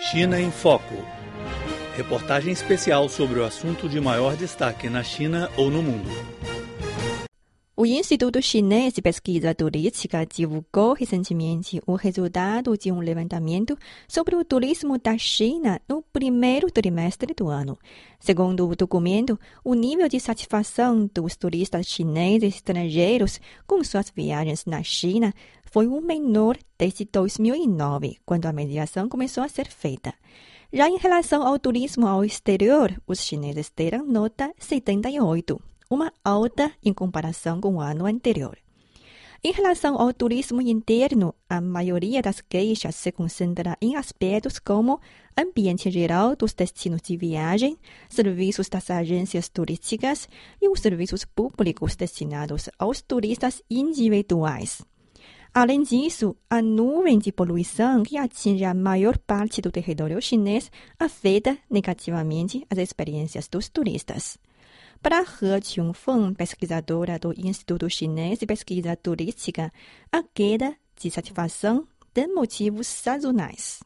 China em Foco. Reportagem especial sobre o assunto de maior destaque na China ou no mundo. O Instituto Chinês de Pesquisa Turística divulgou recentemente o resultado de um levantamento sobre o turismo da China no primeiro trimestre do ano. Segundo o documento, o nível de satisfação dos turistas chineses estrangeiros com suas viagens na China foi o menor desde 2009, quando a mediação começou a ser feita. Já em relação ao turismo ao exterior, os chineses deram nota 78, uma alta em comparação com o ano anterior. Em relação ao turismo interno, a maioria das queixas se concentra em aspectos como ambiente geral dos destinos de viagem, serviços das agências turísticas e os serviços públicos destinados aos turistas individuais. Além disso, a nuvem de poluição que atinge a maior parte do território chinês afeta negativamente as experiências dos turistas. Para He Qiongfeng, pesquisadora do Instituto Chinês de Pesquisa Turística, a queda de satisfação tem motivos sazonais.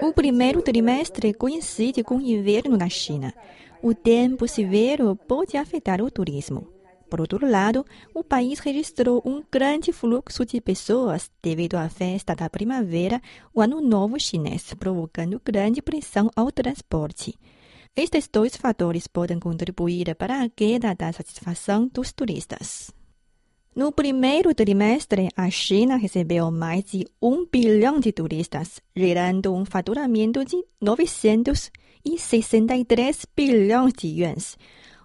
O primeiro trimestre coincide com o inverno na China. O tempo severo pode afetar o turismo. Por outro lado, o país registrou um grande fluxo de pessoas devido à festa da primavera, o Ano Novo Chinês, provocando grande pressão ao transporte. Estes dois fatores podem contribuir para a queda da satisfação dos turistas. No primeiro trimestre, a China recebeu mais de 1 bilhão de turistas, gerando um faturamento de 963 bilhões de yuans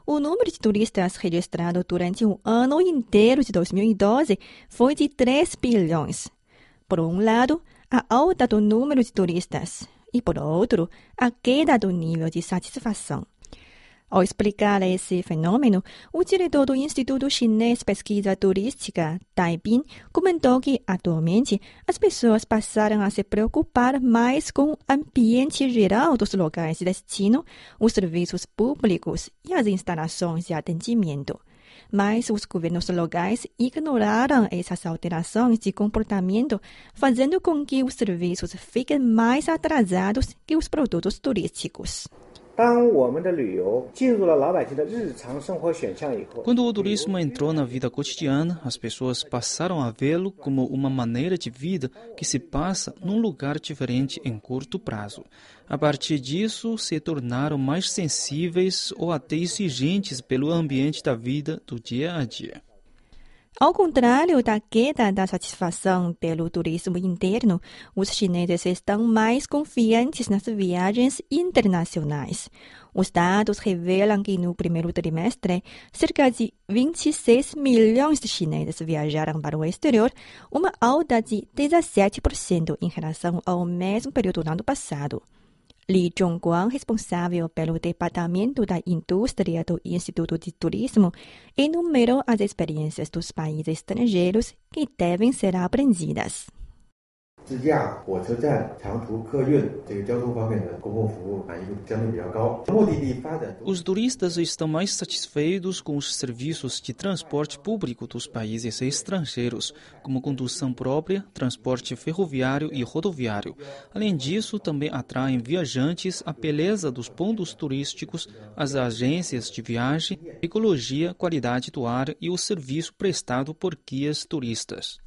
o número de turistas registrado durante o ano inteiro de 2012 foi de 3 bilhões. Por um lado, a alta do número de turistas e, por outro, a queda do nível de satisfação. Ao explicar esse fenômeno, o diretor do Instituto Chinês Pesquisa Turística, Tai Bin, comentou que, atualmente, as pessoas passaram a se preocupar mais com o ambiente geral dos locais de destino, os serviços públicos e as instalações de atendimento. Mas os governos locais ignoraram essas alterações de comportamento, fazendo com que os serviços fiquem mais atrasados que os produtos turísticos. Quando o turismo entrou na vida cotidiana, as pessoas passaram a vê-lo como uma maneira de vida que se passa num lugar diferente em curto prazo. A partir disso, se tornaram mais sensíveis ou até exigentes pelo ambiente da vida do dia a dia. Ao contrário da queda da satisfação pelo turismo interno, os chineses estão mais confiantes nas viagens internacionais. Os dados revelam que no primeiro trimestre, cerca de 26 milhões de chineses viajaram para o exterior, uma alta de 17% em relação ao mesmo período do ano passado. Li Zhongguang, responsável pelo Departamento da Indústria do Instituto de Turismo, enumerou as experiências dos países estrangeiros que devem ser aprendidas. Os turistas estão mais satisfeitos com os serviços de transporte público dos países estrangeiros, como condução própria, transporte ferroviário e rodoviário. Além disso, também atraem viajantes a beleza dos pontos turísticos, as agências de viagem, ecologia, qualidade do ar e o serviço prestado por guias turistas.